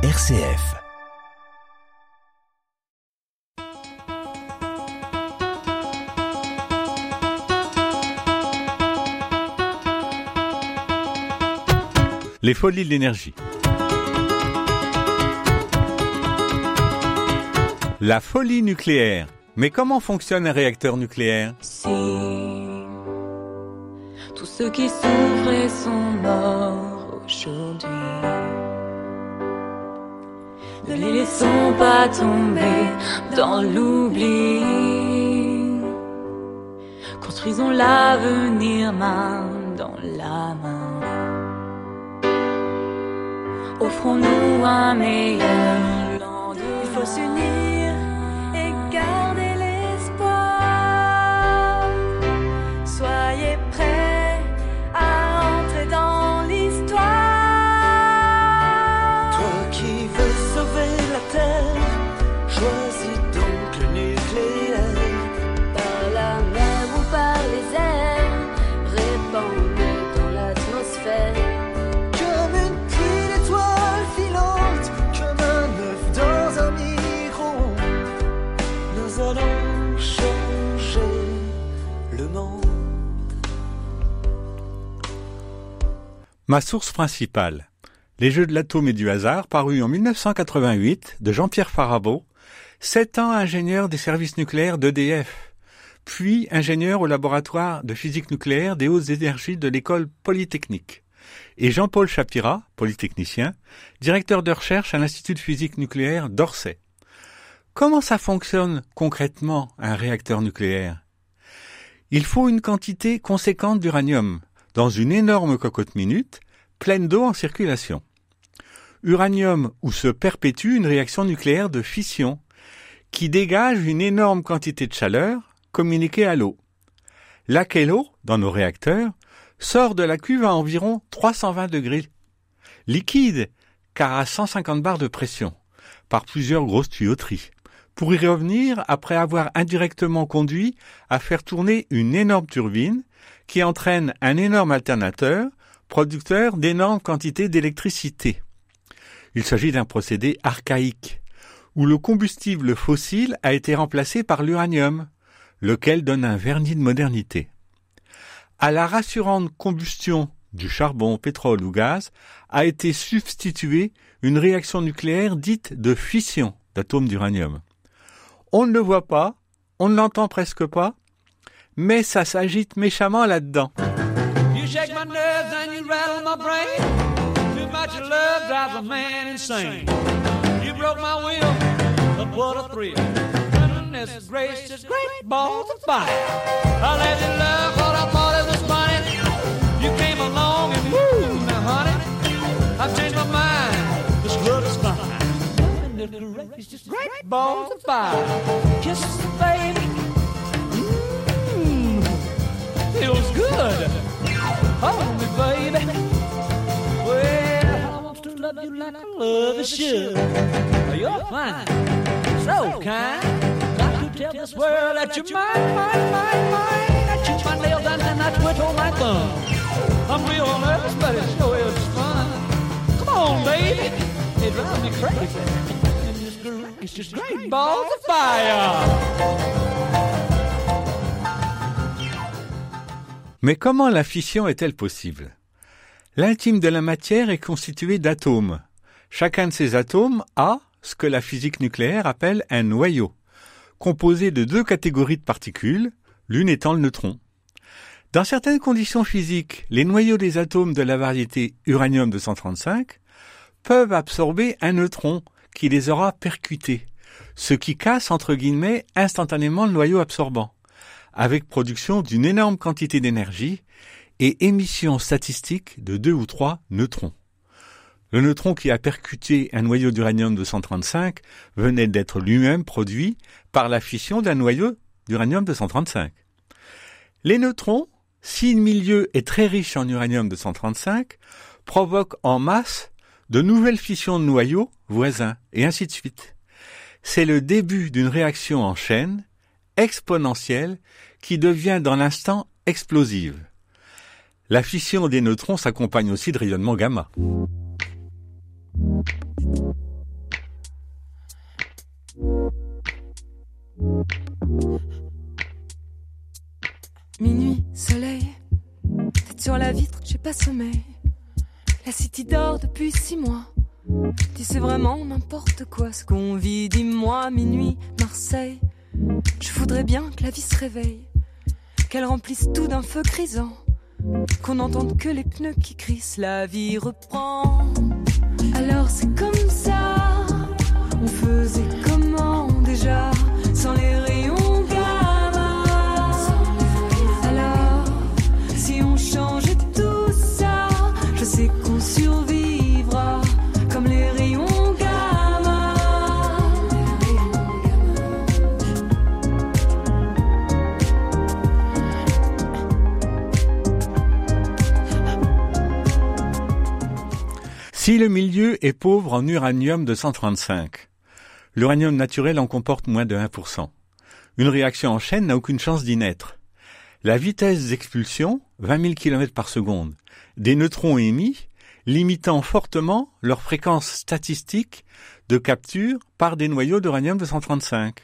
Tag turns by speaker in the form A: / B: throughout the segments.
A: RCF.
B: Les folies de l'énergie. La folie nucléaire. Mais comment fonctionne un réacteur nucléaire?
C: Si tous ceux qui souffraient sont morts aujourd'hui, ne les laissons pas tomber dans l'oubli. Construisons l'avenir main dans la main. Offrons-nous un meilleur lendemain.
B: Ma source principale. Les Jeux de l'atome et du hasard, paru en 1988 de Jean-Pierre Farabeau, sept ans ingénieur des services nucléaires d'EDF, puis ingénieur au laboratoire de physique nucléaire des hautes énergies de l'école polytechnique, et Jean-Paul Chapira, polytechnicien, directeur de recherche à l'Institut de physique nucléaire d'Orsay. Comment ça fonctionne concrètement un réacteur nucléaire? Il faut une quantité conséquente d'uranium dans une énorme cocotte minute pleine d'eau en circulation. Uranium où se perpétue une réaction nucléaire de fission qui dégage une énorme quantité de chaleur communiquée à l'eau. Laquelle eau, dans nos réacteurs, sort de la cuve à environ 320 degrés. Liquide, car à 150 bars de pression, par plusieurs grosses tuyauteries, pour y revenir après avoir indirectement conduit à faire tourner une énorme turbine qui entraîne un énorme alternateur, producteur d'énormes quantités d'électricité. Il s'agit d'un procédé archaïque, où le combustible fossile a été remplacé par l'uranium, lequel donne un vernis de modernité. À la rassurante combustion du charbon, pétrole ou gaz a été substituée une réaction nucléaire dite de fission d'atomes d'uranium. On ne le voit pas, on ne l'entend presque pas, mais ça s'agite méchamment là-dedans.
D: Shake my nerves and you rattle my brain. Love. You're fine, so kind. Got to tell this world that you're mine, mine, mine, mine. I chew my nails and then I twiddle my thumb. I'm real nervous, but it sure is fun. Come on, baby. It drives me crazy. And this groove is just great balls of fire.
B: Mais comment la fission est-elle possible? L'intime de la matière est constitué d'atomes. Chacun de ces atomes a ce que la physique nucléaire appelle un noyau, composé de deux catégories de particules, l'une étant le neutron. Dans certaines conditions physiques, les noyaux des atomes de la variété uranium-235 peuvent absorber un neutron qui les aura percutés, ce qui casse entre guillemets instantanément le noyau absorbant avec production d'une énorme quantité d'énergie et émission statistique de deux ou trois neutrons. Le neutron qui a percuté un noyau d'uranium 235 venait d'être lui-même produit par la fission d'un noyau d'uranium 235. Les neutrons, si le milieu est très riche en uranium 235, provoquent en masse de nouvelles fissions de noyaux voisins, et ainsi de suite. C'est le début d'une réaction en chaîne exponentielle qui devient dans l'instant explosive. La fission des neutrons s'accompagne aussi de rayonnement gamma.
C: Minuit, soleil, tête sur la vitre, j'ai pas sommeil. La city dort depuis six mois. Tu sais vraiment n'importe quoi ce qu'on vit, dis-moi, minuit, Marseille. Je voudrais bien que la vie se réveille, qu'elle remplisse tout d'un feu grisant, qu'on n'entende que les pneus qui crissent, la vie reprend. Alors c'est comme ça. On faisait Si
B: le milieu est pauvre en uranium 235, l'uranium naturel en comporte moins de 1%. Une réaction en chaîne n'a aucune chance d'y naître. La vitesse d'expulsion, 20 000 km par seconde, des neutrons émis, limitant fortement leur fréquence statistique de capture par des noyaux d'uranium 235.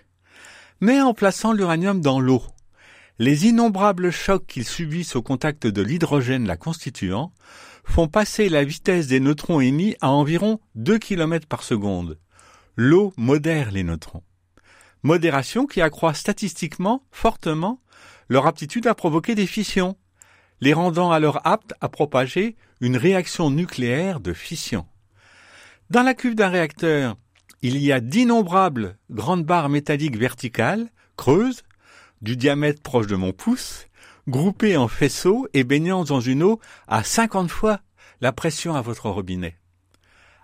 B: Mais en plaçant l'uranium dans l'eau, les innombrables chocs qu'ils subissent au contact de l'hydrogène la constituant font passer la vitesse des neutrons émis à environ 2 km par seconde. L'eau modère les neutrons. Modération qui accroît statistiquement fortement leur aptitude à provoquer des fissions, les rendant alors aptes à propager une réaction nucléaire de fission. Dans la cuve d'un réacteur, il y a d'innombrables grandes barres métalliques verticales, creuses, du diamètre proche de mon pouce, groupées en faisceaux et baignant dans une eau à 50 fois la pression à votre robinet.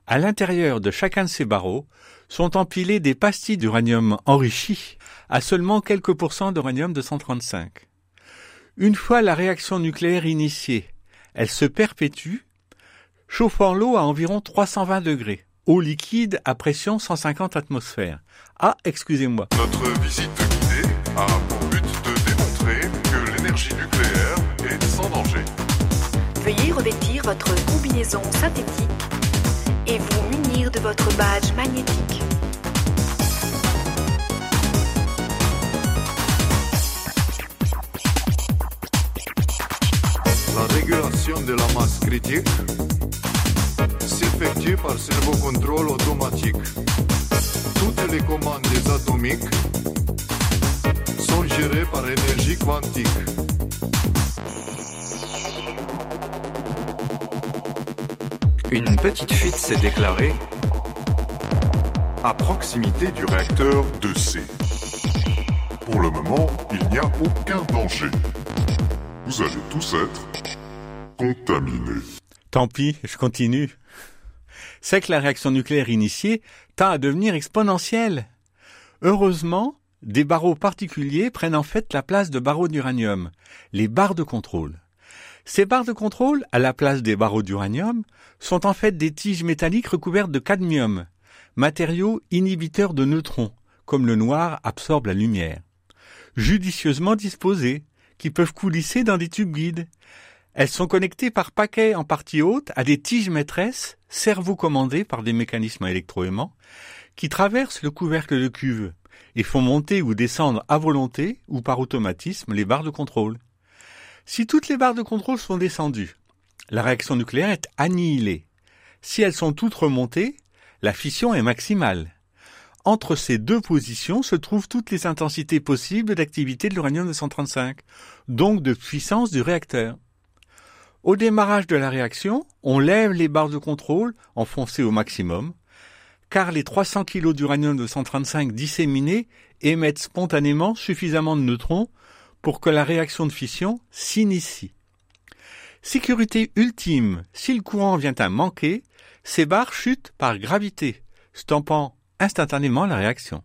B: À l'intérieur de chacun de ces barreaux sont empilés des pastilles d'uranium enrichies à seulement quelques pourcents d'uranium 235. Une fois la réaction nucléaire initiée, elle se perpétue, chauffant l'eau à environ 320 degrés, eau liquide à pression 150 atmosphères. Ah, excusez-moi.
A: L'énergie nucléaire est sans danger.
E: Veuillez revêtir votre combinaison synthétique et vous munir de votre badge magnétique.
A: La régulation de la masse critique s'effectue par servo-contrôle automatique. Toutes les commandes des atomiques par énergie quantique.
F: Une petite fuite s'est déclarée
A: à proximité du réacteur 2C. Pour le moment, il n'y a aucun danger. Vous allez tous être contaminés.
B: Tant pis, je continue. C'est que la réaction nucléaire initiée tend à devenir exponentielle. Heureusement, des barreaux particuliers prennent en fait la place de barreaux d'uranium, les barres de contrôle. Ces barres de contrôle, à la place des barreaux d'uranium, sont en fait des tiges métalliques recouvertes de cadmium, matériau inhibiteur de neutrons, comme le noir absorbe la lumière. Judicieusement disposées, qui peuvent coulisser dans des tubes guides. Elles sont connectées par paquets en partie haute à des tiges maîtresses, servo-commandées par des mécanismes électroaimants, qui traversent le couvercle de cuve et font monter ou descendre à volonté ou par automatisme les barres de contrôle. Si toutes les barres de contrôle sont descendues, la réaction nucléaire est annihilée. Si elles sont toutes remontées, la fission est maximale. Entre ces deux positions se trouvent toutes les intensités possibles d'activité de l'uranium 235, donc de puissance du réacteur. Au démarrage de la réaction, on lève les barres de contrôle enfoncées au maximum, car les 300 kg d'uranium 235 disséminés émettent spontanément suffisamment de neutrons pour que la réaction de fission s'initie. Sécurité ultime, si le courant vient à manquer, ces barres chutent par gravité, stampant instantanément la réaction.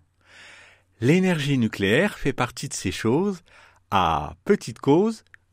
B: L'énergie nucléaire fait partie de ces choses à petite cause,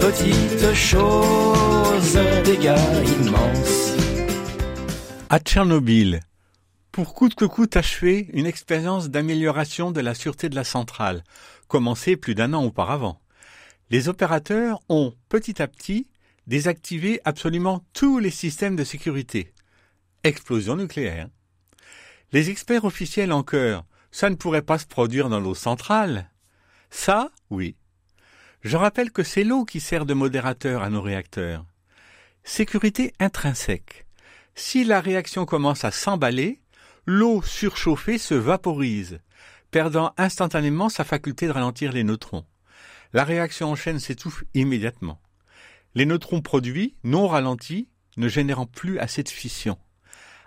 G: petite chose, dégâts immenses.
B: À Tchernobyl, pour coûte que coûte achever une expérience d'amélioration de la sûreté de la centrale, commencée plus d'un an auparavant. Les opérateurs ont petit à petit désactivé absolument tous les systèmes de sécurité. Explosion nucléaire. Les experts officiels en cœur, ça ne pourrait pas se produire dans l'eau centrale. Ça, oui. Je rappelle que c'est l'eau qui sert de modérateur à nos réacteurs. Sécurité intrinsèque. Si la réaction commence à s'emballer, l'eau surchauffée se vaporise, perdant instantanément sa faculté de ralentir les neutrons. La réaction en chaîne s'étouffe immédiatement. Les neutrons produits, non ralentis, ne générant plus assez de fission.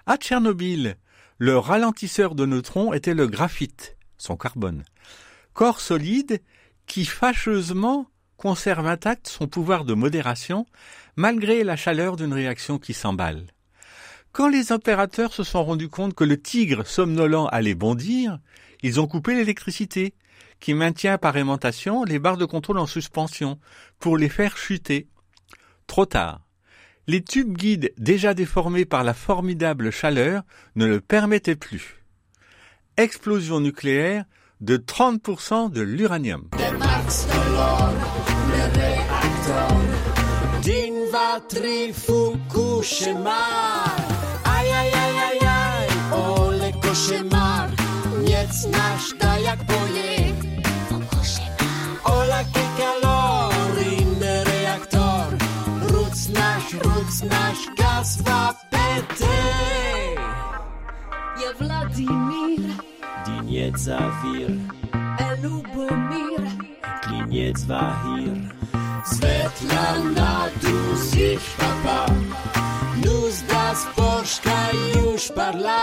B: À Tchernobyl, le ralentisseur de neutrons était le graphite, son carbone. Corps solide qui fâcheusement conserve intact son pouvoir de modération malgré la chaleur d'une réaction qui s'emballe. Quand les opérateurs se sont rendus compte que le tigre somnolent allait bondir, ils ont coupé l'électricité, qui maintient par aimantation les barres de contrôle en suspension, pour les faire chuter. Trop tard. Les tubes guides déjà déformés par la formidable chaleur ne le permettaient plus. Explosion nucléaire de 30% de l'uranium.
H: kolor, reaktor Din, dwa, trzy, Fukushima Ajajajajaj, ole koszymar Nic nasz da jak poje Ola kalorinny reaktor. Ruc nasz, ruc nasz, gaz wapety
I: Ja Wladimir.
H: Diniecawir Elubomir.
I: Lubomir,
H: kliniec wahir Svetlana tu sich papa Nus das Porsche już parla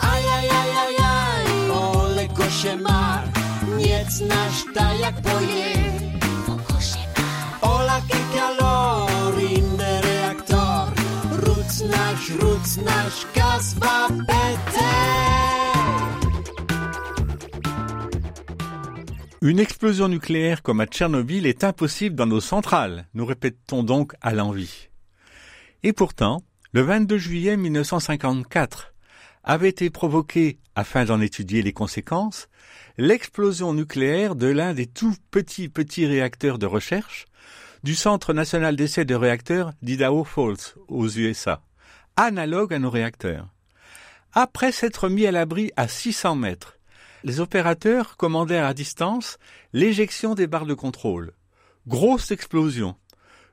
H: Aj, aj, aj, aj, aj, ole koszemar. Niec nasz ta jak boje Ola ke kaloryjny reaktor. Ruc nasz, ruc nasz gaz wapety
B: Une explosion nucléaire comme à Tchernobyl est impossible dans nos centrales, nous répétons donc à l'envie. Et pourtant, le 22 juillet 1954 avait été provoquée, afin d'en étudier les conséquences, l'explosion nucléaire de l'un des tout petits petits réacteurs de recherche du Centre national d'essai de réacteurs d'Idaho Falls aux USA, analogue à nos réacteurs. Après s'être mis à l'abri à 600 mètres, les opérateurs commandèrent à distance l'éjection des barres de contrôle. Grosse explosion.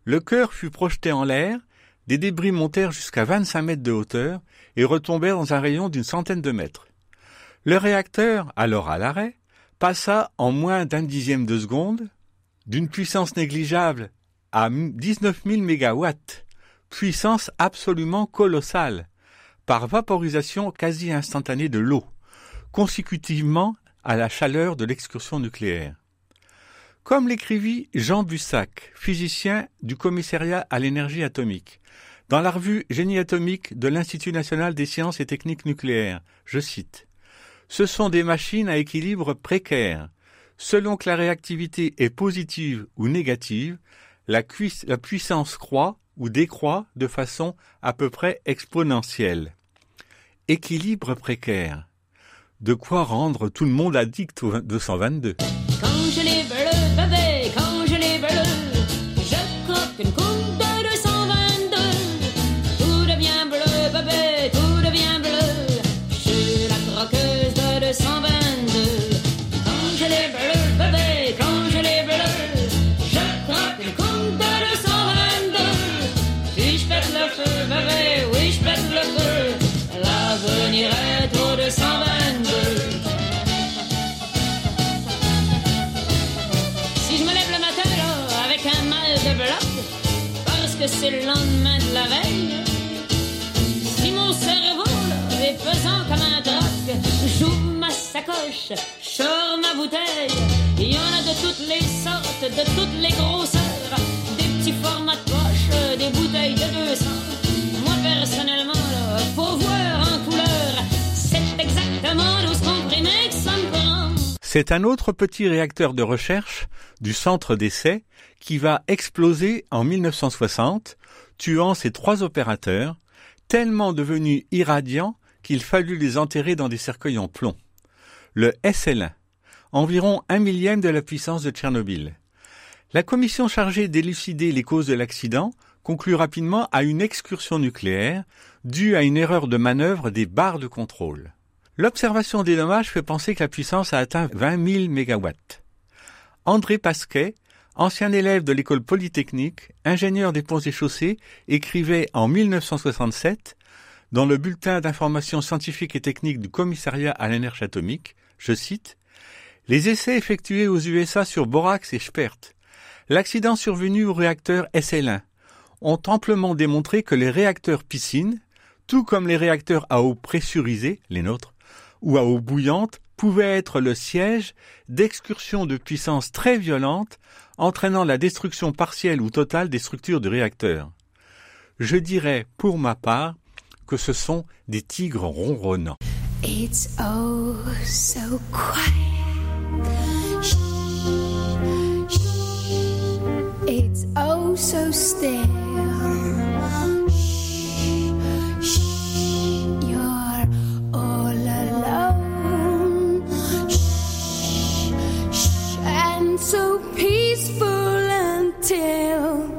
B: Le cœur fut projeté en l'air, des débris montèrent jusqu'à 25 mètres de hauteur et retombèrent dans un rayon d'une centaine de mètres. Le réacteur, alors à l'arrêt, passa en moins d'un dixième de seconde d'une puissance négligeable à 19 000 mégawatts, puissance absolument colossale, par vaporisation quasi instantanée de l'eau consécutivement à la chaleur de l'excursion nucléaire. Comme l'écrivit Jean Bussac, physicien du commissariat à l'énergie atomique, dans la revue Génie atomique de l'Institut national des sciences et techniques nucléaires, je cite Ce sont des machines à équilibre précaire. Selon que la réactivité est positive ou négative, la, la puissance croît ou décroît de façon à peu près exponentielle. Équilibre précaire de quoi rendre tout le monde addict au 222.
I: quand je les bleu, c'est le lendemain de la veille. Si mon cerveau est pesant comme un troc, j'ouvre ma sacoche, je ma bouteille. Il y en a de toutes les sortes, de toutes les grosseurs, C'est
B: un autre petit réacteur de recherche du centre d'essai qui va exploser en 1960, tuant ses trois opérateurs, tellement devenus irradiants qu'il fallut les enterrer dans des cercueils en plomb. Le SL1, environ un millième de la puissance de Tchernobyl. La commission chargée d'élucider les causes de l'accident conclut rapidement à une excursion nucléaire due à une erreur de manœuvre des barres de contrôle. L'observation des dommages fait penser que la puissance a atteint 20 000 mégawatts. André Pasquet, ancien élève de l'école polytechnique, ingénieur des ponts et chaussées, écrivait en 1967 dans le bulletin d'information scientifique et technique du commissariat à l'énergie atomique, je cite, Les essais effectués aux USA sur Borax et Spert, l'accident survenu au réacteur SL1, ont amplement démontré que les réacteurs piscines, tout comme les réacteurs à eau pressurisée, les nôtres, ou à eau bouillante, pouvaient être le siège d'excursions de puissance très violentes entraînant la destruction partielle ou totale des structures du réacteur. Je dirais, pour ma part, que ce sont des tigres ronronnants.
H: It's oh so quiet. It's oh so still. So peaceful until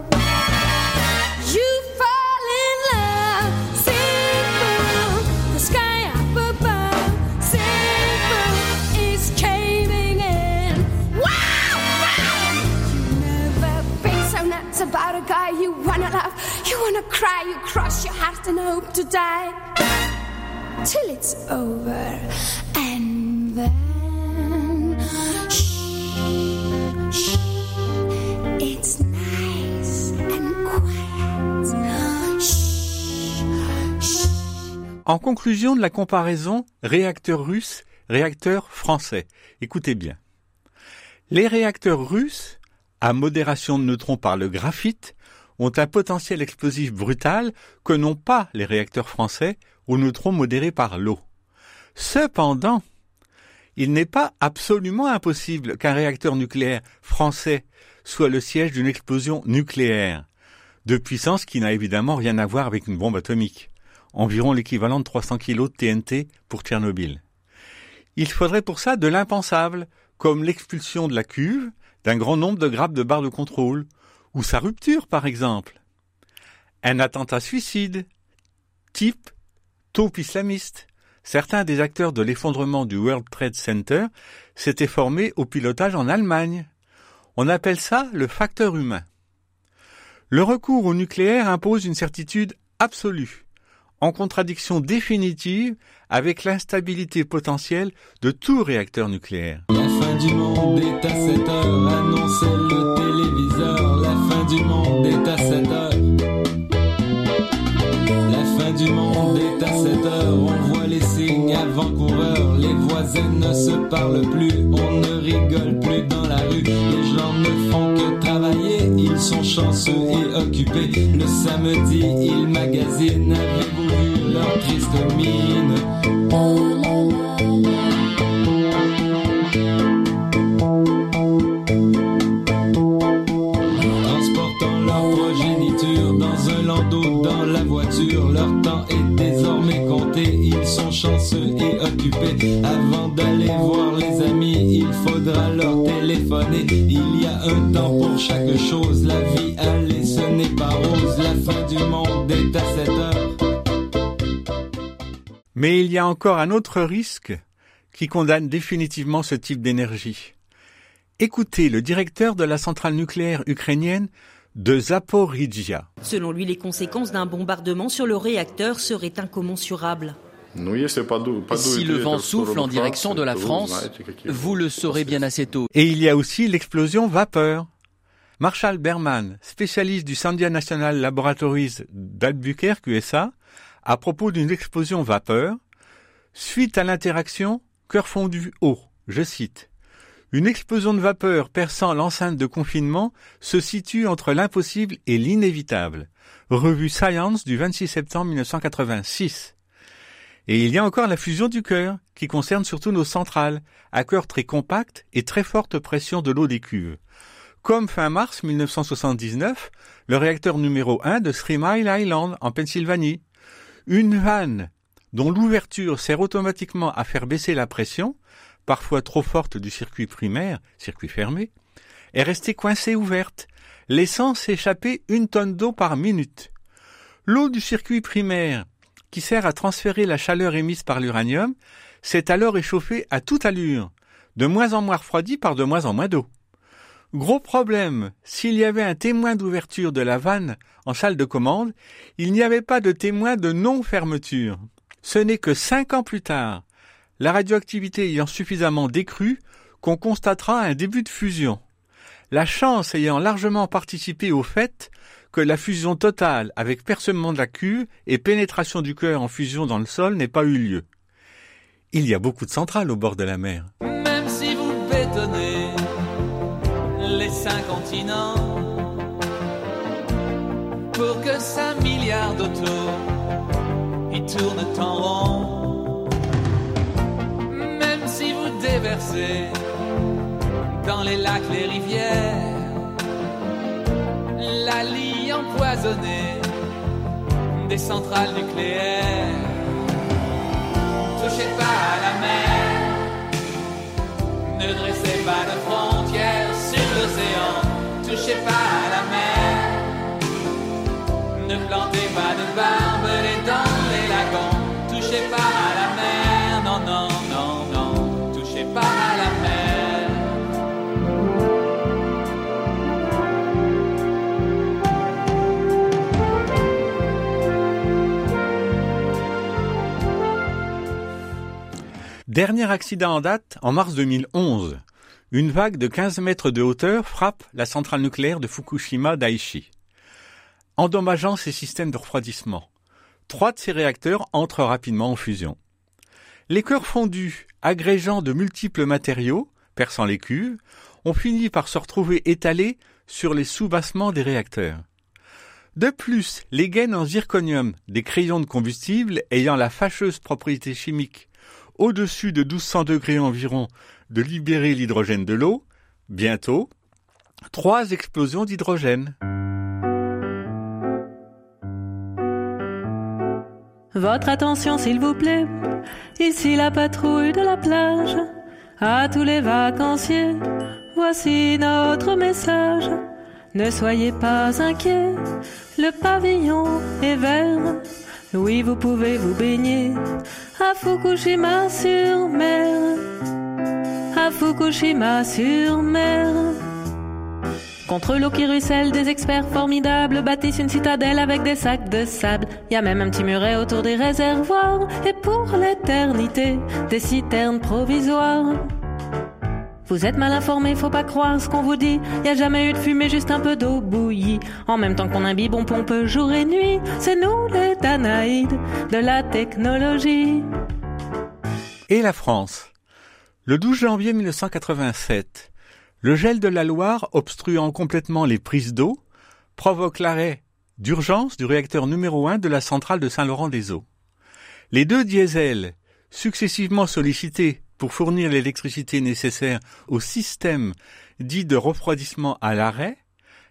H: you fall in love. Simple, the sky up above. Simple is caving in. Wow, wow. You never been so nuts about a guy you wanna love. You wanna cry, you cross your heart and hope to die till it's over,
B: En conclusion de la comparaison réacteur russe, réacteur français, écoutez bien. Les réacteurs russes, à modération de neutrons par le graphite, ont un potentiel explosif brutal que n'ont pas les réacteurs français aux neutrons modérés par l'eau. Cependant, il n'est pas absolument impossible qu'un réacteur nucléaire français soit le siège d'une explosion nucléaire, de puissance qui n'a évidemment rien à voir avec une bombe atomique, environ l'équivalent de 300 kg de TNT pour Tchernobyl. Il faudrait pour ça de l'impensable, comme l'expulsion de la cuve d'un grand nombre de grappes de barres de contrôle, ou sa rupture par exemple. Un attentat suicide, type taupe islamiste. Certains des acteurs de l'effondrement du World Trade Center s'étaient formés au pilotage en Allemagne. On appelle ça le facteur humain. Le recours au nucléaire impose une certitude absolue, en contradiction définitive avec l'instabilité potentielle de tout réacteur nucléaire.
J: La fin du monde est à 7 heures, annonçait le téléviseur. La fin du monde est à 7 heures. La fin du monde est à 7 heures, on voit les signes avant-coureurs. Les voisins ne se parlent plus, on ne rigole plus dans la rue. Les gens ne font que travailler, ils sont chanceux et occupés. Le samedi, ils magasinent, vu leur triste mine? Transportant leur progéniture dans un landau dans la voiture. Leur temps est désormais compté, ils sont chanceux et occupés. Avant d'aller voir les amis, il faudra leur téléphoner. Il y a un temps pour chaque chose, la vie allez, ce n'est pas rose. La fin du monde est à 7 heures.
B: Mais il y a encore un autre risque qui condamne définitivement ce type d'énergie. Écoutez le directeur de la centrale nucléaire ukrainienne de Zaporizhia.
K: Selon lui, les conséquences d'un bombardement sur le réacteur seraient incommensurables.
L: Si le vent souffle en direction de la France, vous le saurez bien assez tôt.
B: Et il y a aussi l'explosion vapeur. Marshall Berman, spécialiste du Sandia National Laboratories d'Albuquerque, USA, à propos d'une explosion vapeur, suite à l'interaction cœur fondu haut, je cite. Une explosion de vapeur perçant l'enceinte de confinement se situe entre l'impossible et l'inévitable. Revue Science du 26 septembre 1986. Et il y a encore la fusion du cœur, qui concerne surtout nos centrales, à cœur très compact et très forte pression de l'eau des cuves comme fin mars 1979, le réacteur numéro 1 de Three Mile Island en Pennsylvanie. Une vanne dont l'ouverture sert automatiquement à faire baisser la pression, parfois trop forte du circuit primaire, circuit fermé, est restée coincée ouverte, laissant s'échapper une tonne d'eau par minute. L'eau du circuit primaire, qui sert à transférer la chaleur émise par l'uranium, s'est alors échauffée à toute allure, de moins en moins refroidie par de moins en moins d'eau. Gros problème, s'il y avait un témoin d'ouverture de la vanne en salle de commande, il n'y avait pas de témoin de non-fermeture. Ce n'est que cinq ans plus tard, la radioactivité ayant suffisamment décru, qu'on constatera un début de fusion. La chance ayant largement participé au fait que la fusion totale avec percement de la cuve et pénétration du cœur en fusion dans le sol n'ait pas eu lieu. Il y a beaucoup de centrales au bord de la mer.
D: Pour que cinq milliards d'autos y tournent en rond. Même si vous déversez dans les lacs, les rivières, la lie empoisonnée des centrales nucléaires. Touchez pas à la mer, ne dressez pas de frontières sur l'océan, touchez pas à
B: Dernier accident en date en mars 2011. Une vague de 15 mètres de hauteur frappe la centrale nucléaire de Fukushima Daiichi, endommageant ses systèmes de refroidissement. Trois de ces réacteurs entrent rapidement en fusion. Les cœurs fondus, agrégeant de multiples matériaux, perçant les cuves, ont fini par se retrouver étalés sur les sous-bassements des réacteurs. De plus, les gaines en zirconium des crayons de combustible ayant la fâcheuse propriété chimique au-dessus de 1200 degrés environ de libérer l'hydrogène de l'eau, bientôt, trois explosions d'hydrogène.
M: Votre attention s'il vous plaît, ici la patrouille de la plage. À tous les vacanciers, voici notre message. Ne soyez pas inquiets, le pavillon est vert. Oui, vous pouvez vous baigner à Fukushima sur mer. À Fukushima sur mer. Contre l'eau qui ruisselle, des experts formidables bâtissent une citadelle avec des sacs de sable. Y a même un petit muret autour des réservoirs. Et pour l'éternité, des citernes provisoires. Vous êtes mal informé, faut pas croire ce qu'on vous dit. Y a jamais eu de fumée, juste un peu d'eau bouillie. En même temps qu'on imbibe, on pompe jour et nuit. C'est nous les Danaïdes de la technologie.
B: Et la France Le 12 janvier 1987, le gel de la Loire, obstruant complètement les prises d'eau, provoque l'arrêt d'urgence du réacteur numéro 1 de la centrale de Saint-Laurent-des-Eaux. Les deux diesels, successivement sollicités pour fournir l'électricité nécessaire au système dit de refroidissement à l'arrêt,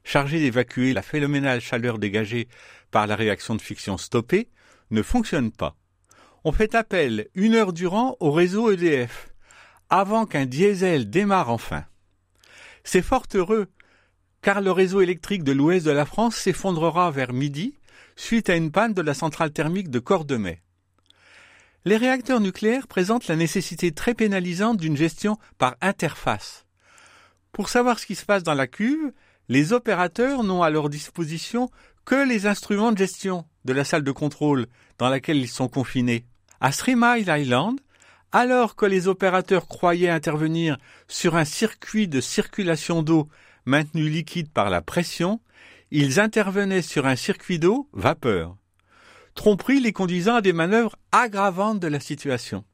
B: chargé d'évacuer la phénoménale chaleur dégagée par la réaction de fiction stoppée, ne fonctionne pas. On fait appel une heure durant au réseau EDF, avant qu'un diesel démarre enfin. C'est fort heureux, car le réseau électrique de l'ouest de la France s'effondrera vers midi suite à une panne de la centrale thermique de Cordemais. Les réacteurs nucléaires présentent la nécessité très pénalisante d'une gestion par interface. Pour savoir ce qui se passe dans la cuve, les opérateurs n'ont à leur disposition que les instruments de gestion de la salle de contrôle dans laquelle ils sont confinés. À Three Mile Island, alors que les opérateurs croyaient intervenir sur un circuit de circulation d'eau maintenus liquides par la pression, ils intervenaient sur un circuit d'eau vapeur. Tromperie les conduisant à des manœuvres aggravantes de la situation.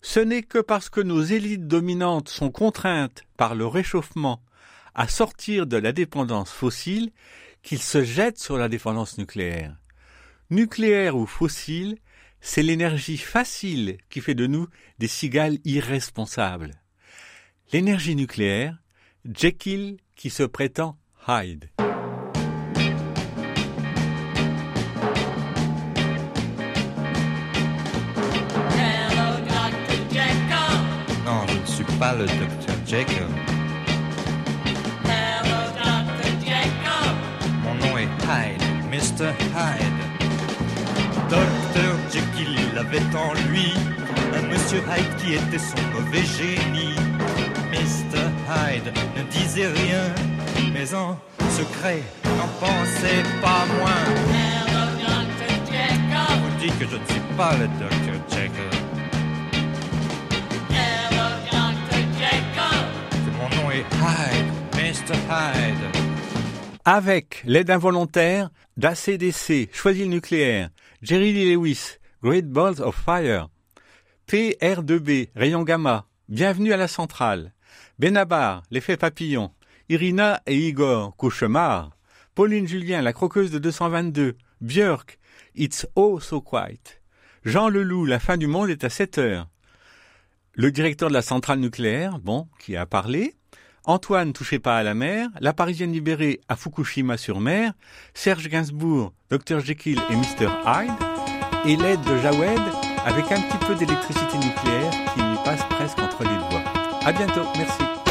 B: Ce n'est que parce que nos élites dominantes sont contraintes par le réchauffement à sortir de la dépendance fossile qu'ils se jettent sur la dépendance nucléaire. Nucléaire ou fossile, c'est l'énergie facile qui fait de nous des cigales irresponsables. L'énergie nucléaire, Jekyll qui se prétend Hyde.
N: Pas le docteur Jekyll. Mon nom est Hyde, Mr. Hyde. Docteur Jekyll, il avait en lui un monsieur Hyde qui était son mauvais génie. Mr. Hyde ne disait rien, mais en secret n'en pensait pas moins. Je vous dis que je ne suis pas le Dr. Jekyll. Hyde, Mr. Hyde.
B: Avec l'aide involontaire d'ACDC, Choisis le nucléaire, Jerry Lee Lewis, Great Balls of Fire, PR2B, Rayon Gamma, Bienvenue à la centrale, Benabar, L'effet papillon, Irina et Igor, Cauchemar, Pauline Julien, La croqueuse de 222, Björk, It's Oh So Quiet, Jean Leloup, La fin du monde est à 7 heures, le directeur de la centrale nucléaire, bon, qui a parlé, Antoine touchez pas à la mer, la Parisienne libérée à Fukushima-sur-Mer, Serge Gainsbourg, Dr Jekyll et Mr Hyde, et l'aide de Jawed avec un petit peu d'électricité nucléaire qui lui passe presque entre les doigts. À bientôt, merci.